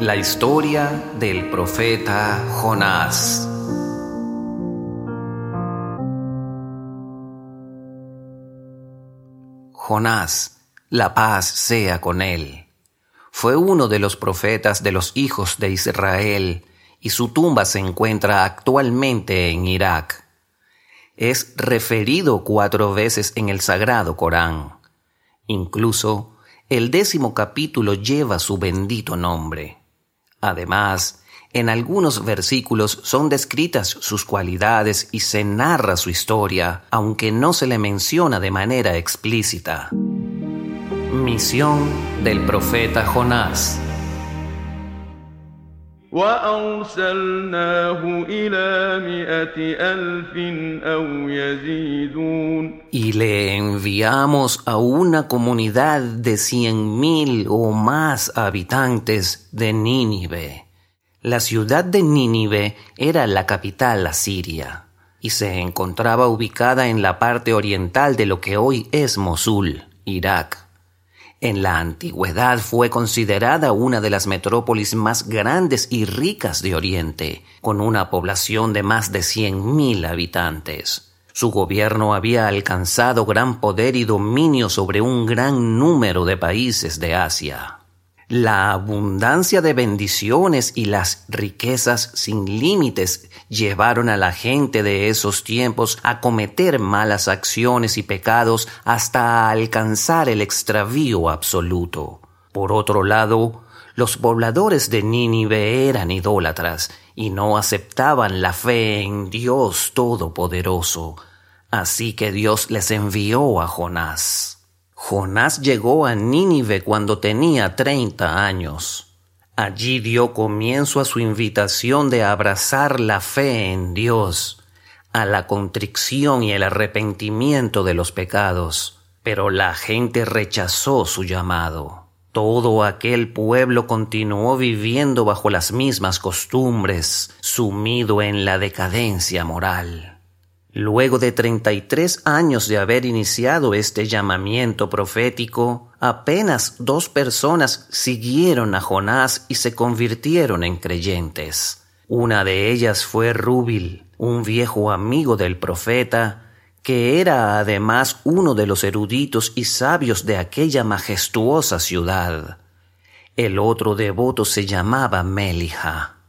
La historia del profeta Jonás. Jonás, la paz sea con él. Fue uno de los profetas de los hijos de Israel y su tumba se encuentra actualmente en Irak. Es referido cuatro veces en el Sagrado Corán. Incluso el décimo capítulo lleva su bendito nombre. Además, en algunos versículos son descritas sus cualidades y se narra su historia, aunque no se le menciona de manera explícita. Misión del profeta Jonás. Y le enviamos a una comunidad de cien mil o más habitantes de Nínive. La ciudad de Nínive era la capital asiria y se encontraba ubicada en la parte oriental de lo que hoy es Mosul, Irak. En la antigüedad fue considerada una de las metrópolis más grandes y ricas de Oriente, con una población de más de 100.000 habitantes. Su gobierno había alcanzado gran poder y dominio sobre un gran número de países de Asia. La abundancia de bendiciones y las riquezas sin límites llevaron a la gente de esos tiempos a cometer malas acciones y pecados hasta alcanzar el extravío absoluto. Por otro lado, los pobladores de Nínive eran idólatras y no aceptaban la fe en Dios Todopoderoso, así que Dios les envió a Jonás. Jonás llegó a Nínive cuando tenía treinta años. Allí dio comienzo a su invitación de abrazar la fe en Dios, a la contrición y el arrepentimiento de los pecados. Pero la gente rechazó su llamado. Todo aquel pueblo continuó viviendo bajo las mismas costumbres, sumido en la decadencia moral. Luego de 33 años de haber iniciado este llamamiento profético, apenas dos personas siguieron a Jonás y se convirtieron en creyentes. Una de ellas fue Rúbil, un viejo amigo del profeta, que era además uno de los eruditos y sabios de aquella majestuosa ciudad. El otro devoto se llamaba Melija.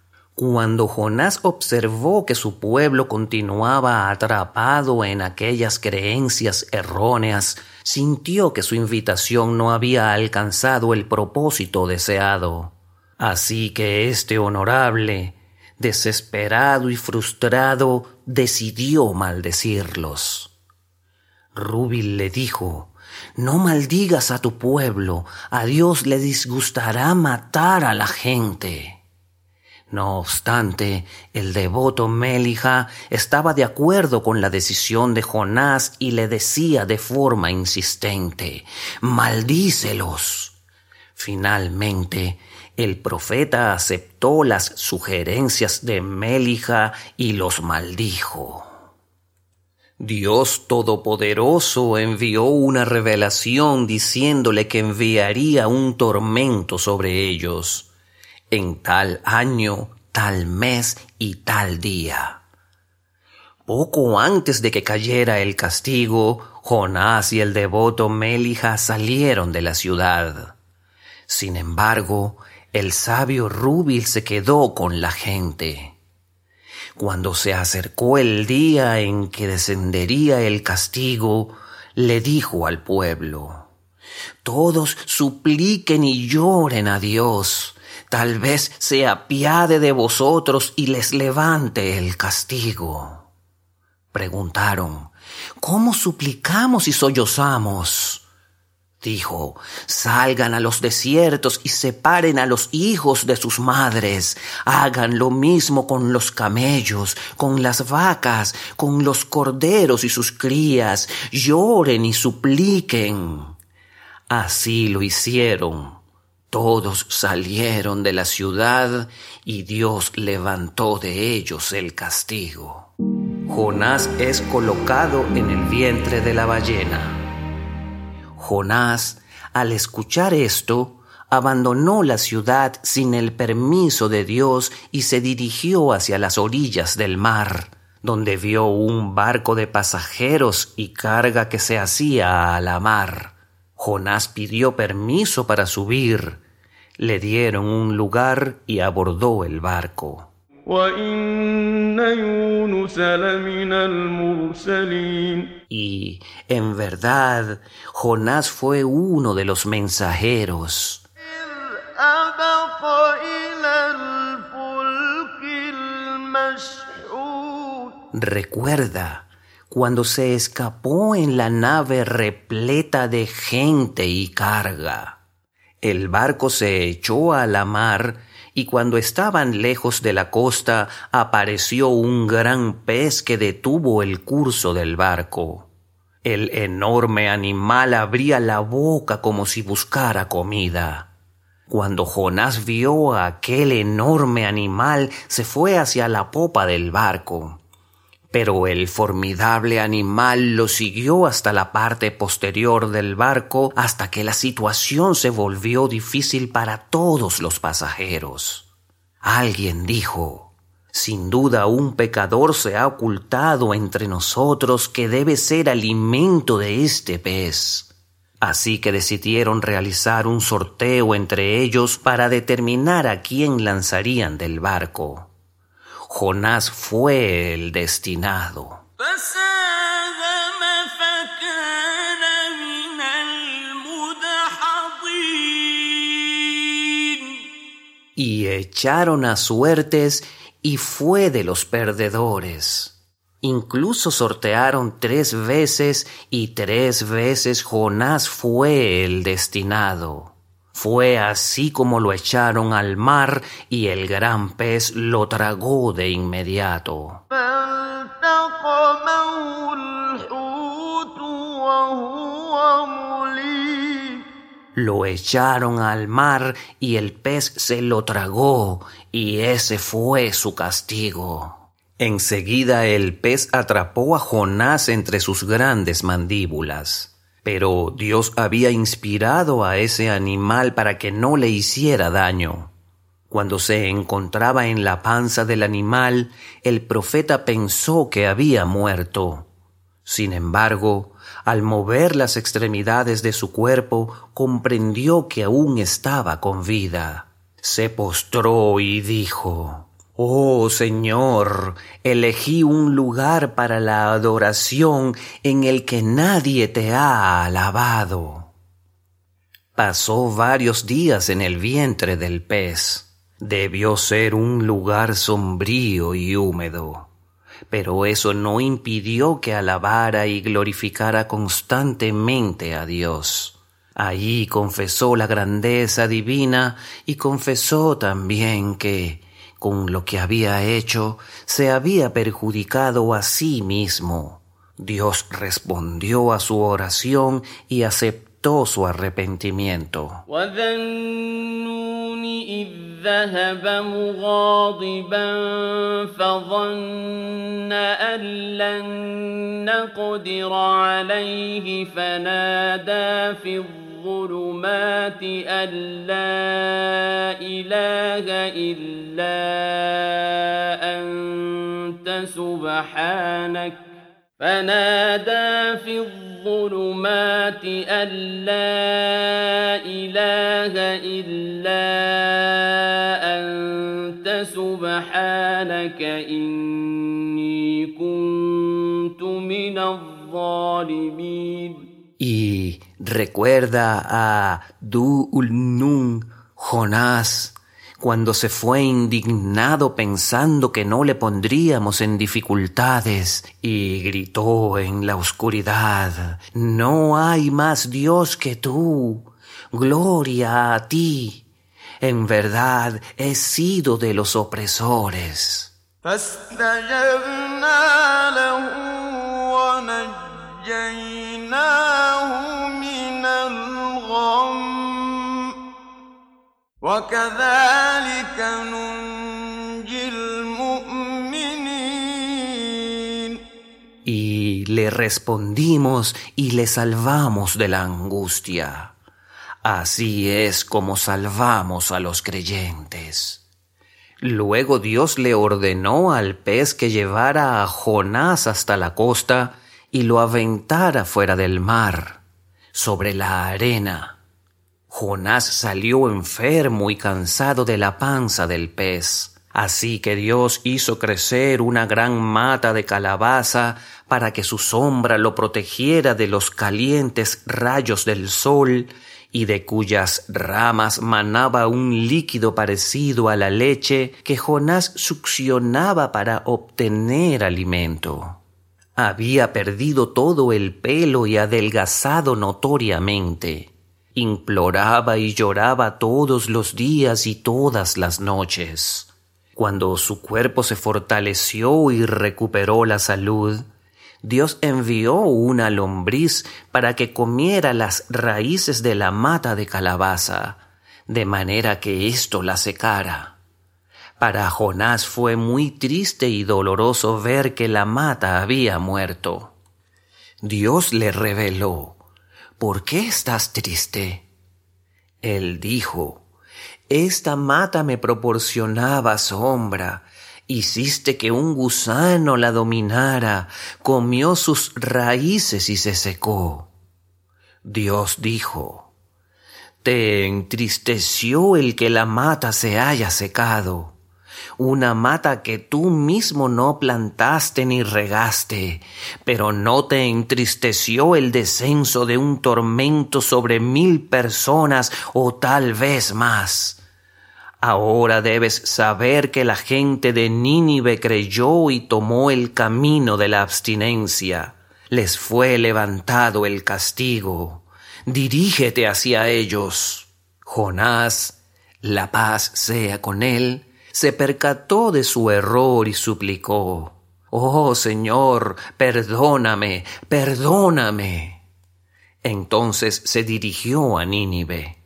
Cuando Jonás observó que su pueblo continuaba atrapado en aquellas creencias erróneas, sintió que su invitación no había alcanzado el propósito deseado. Así que este honorable, desesperado y frustrado, decidió maldecirlos. Rúbil le dijo, No maldigas a tu pueblo, a Dios le disgustará matar a la gente. No obstante, el devoto Melija estaba de acuerdo con la decisión de Jonás y le decía de forma insistente, Maldícelos. Finalmente, el profeta aceptó las sugerencias de Melija y los maldijo. Dios Todopoderoso envió una revelación diciéndole que enviaría un tormento sobre ellos en tal año, tal mes y tal día. Poco antes de que cayera el castigo, Jonás y el devoto Melija salieron de la ciudad. Sin embargo, el sabio Rúbil se quedó con la gente. Cuando se acercó el día en que descendería el castigo, le dijo al pueblo, Todos supliquen y lloren a Dios, Tal vez se apiade de vosotros y les levante el castigo. Preguntaron, ¿cómo suplicamos y sollozamos? Dijo, salgan a los desiertos y separen a los hijos de sus madres, hagan lo mismo con los camellos, con las vacas, con los corderos y sus crías, lloren y supliquen. Así lo hicieron todos salieron de la ciudad y Dios levantó de ellos el castigo. Jonás es colocado en el vientre de la ballena. Jonás, al escuchar esto, abandonó la ciudad sin el permiso de Dios y se dirigió hacia las orillas del mar, donde vio un barco de pasajeros y carga que se hacía a la mar. Jonás pidió permiso para subir. Le dieron un lugar y abordó el barco. Y en verdad, Jonás fue uno de los mensajeros. Recuerda cuando se escapó en la nave repleta de gente y carga. El barco se echó a la mar y cuando estaban lejos de la costa apareció un gran pez que detuvo el curso del barco. El enorme animal abría la boca como si buscara comida. Cuando Jonás vio a aquel enorme animal, se fue hacia la popa del barco. Pero el formidable animal lo siguió hasta la parte posterior del barco hasta que la situación se volvió difícil para todos los pasajeros. Alguien dijo, sin duda un pecador se ha ocultado entre nosotros que debe ser alimento de este pez. Así que decidieron realizar un sorteo entre ellos para determinar a quién lanzarían del barco. Jonás fue el destinado. Y echaron a suertes y fue de los perdedores. Incluso sortearon tres veces y tres veces Jonás fue el destinado. Fue así como lo echaron al mar y el gran pez lo tragó de inmediato. Lo echaron al mar y el pez se lo tragó y ese fue su castigo. Enseguida el pez atrapó a Jonás entre sus grandes mandíbulas. Pero Dios había inspirado a ese animal para que no le hiciera daño. Cuando se encontraba en la panza del animal, el profeta pensó que había muerto. Sin embargo, al mover las extremidades de su cuerpo, comprendió que aún estaba con vida. Se postró y dijo, Oh Señor, elegí un lugar para la adoración en el que nadie te ha alabado. Pasó varios días en el vientre del pez. Debió ser un lugar sombrío y húmedo, pero eso no impidió que alabara y glorificara constantemente a Dios. Allí confesó la grandeza divina y confesó también que con lo que había hecho, se había perjudicado a sí mismo. Dios respondió a su oración y aceptó su arrepentimiento. الظلمات أن لا إله إلا أنت سبحانك فنادى في الظلمات أن لا إله إلا أنت سبحانك إني كنت من الظالمين recuerda a Du-Ul-Nun, Jonás, cuando se fue indignado pensando que no le pondríamos en dificultades y gritó en la oscuridad, No hay más Dios que tú, gloria a ti. En verdad he sido de los opresores. Y le respondimos y le salvamos de la angustia. Así es como salvamos a los creyentes. Luego Dios le ordenó al pez que llevara a Jonás hasta la costa y lo aventara fuera del mar, sobre la arena. Jonás salió enfermo y cansado de la panza del pez. Así que Dios hizo crecer una gran mata de calabaza para que su sombra lo protegiera de los calientes rayos del sol y de cuyas ramas manaba un líquido parecido a la leche que Jonás succionaba para obtener alimento. Había perdido todo el pelo y adelgazado notoriamente. Imploraba y lloraba todos los días y todas las noches. Cuando su cuerpo se fortaleció y recuperó la salud, Dios envió una lombriz para que comiera las raíces de la mata de calabaza, de manera que esto la secara. Para Jonás fue muy triste y doloroso ver que la mata había muerto. Dios le reveló, ¿por qué estás triste? Él dijo, esta mata me proporcionaba sombra. Hiciste que un gusano la dominara, comió sus raíces y se secó. Dios dijo, Te entristeció el que la mata se haya secado, una mata que tú mismo no plantaste ni regaste, pero no te entristeció el descenso de un tormento sobre mil personas o tal vez más. Ahora debes saber que la gente de Nínive creyó y tomó el camino de la abstinencia. Les fue levantado el castigo. Dirígete hacia ellos. Jonás, la paz sea con él, se percató de su error y suplicó, Oh Señor, perdóname, perdóname. Entonces se dirigió a Nínive.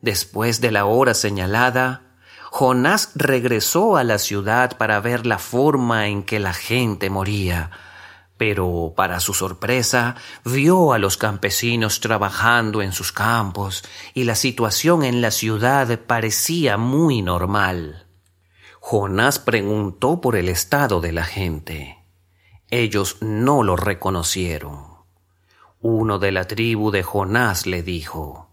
Después de la hora señalada, Jonás regresó a la ciudad para ver la forma en que la gente moría, pero para su sorpresa vio a los campesinos trabajando en sus campos y la situación en la ciudad parecía muy normal. Jonás preguntó por el estado de la gente. Ellos no lo reconocieron. Uno de la tribu de Jonás le dijo,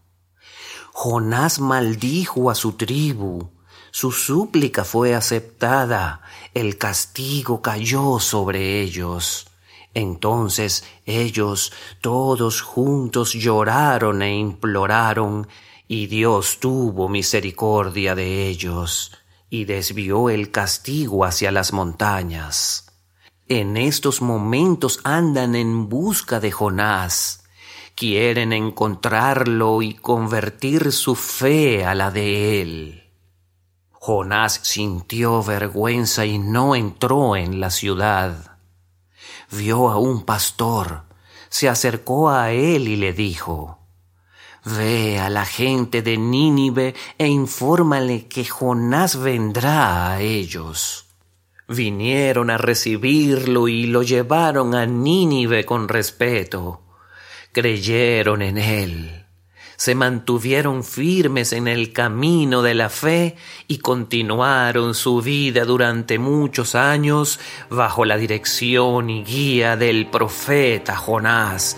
Jonás maldijo a su tribu. Su súplica fue aceptada, el castigo cayó sobre ellos. Entonces ellos todos juntos lloraron e imploraron, y Dios tuvo misericordia de ellos, y desvió el castigo hacia las montañas. En estos momentos andan en busca de Jonás quieren encontrarlo y convertir su fe a la de él. Jonás sintió vergüenza y no entró en la ciudad. Vio a un pastor, se acercó a él y le dijo, Ve a la gente de Nínive e infórmale que Jonás vendrá a ellos. Vinieron a recibirlo y lo llevaron a Nínive con respeto creyeron en Él, se mantuvieron firmes en el camino de la fe y continuaron su vida durante muchos años bajo la dirección y guía del profeta Jonás.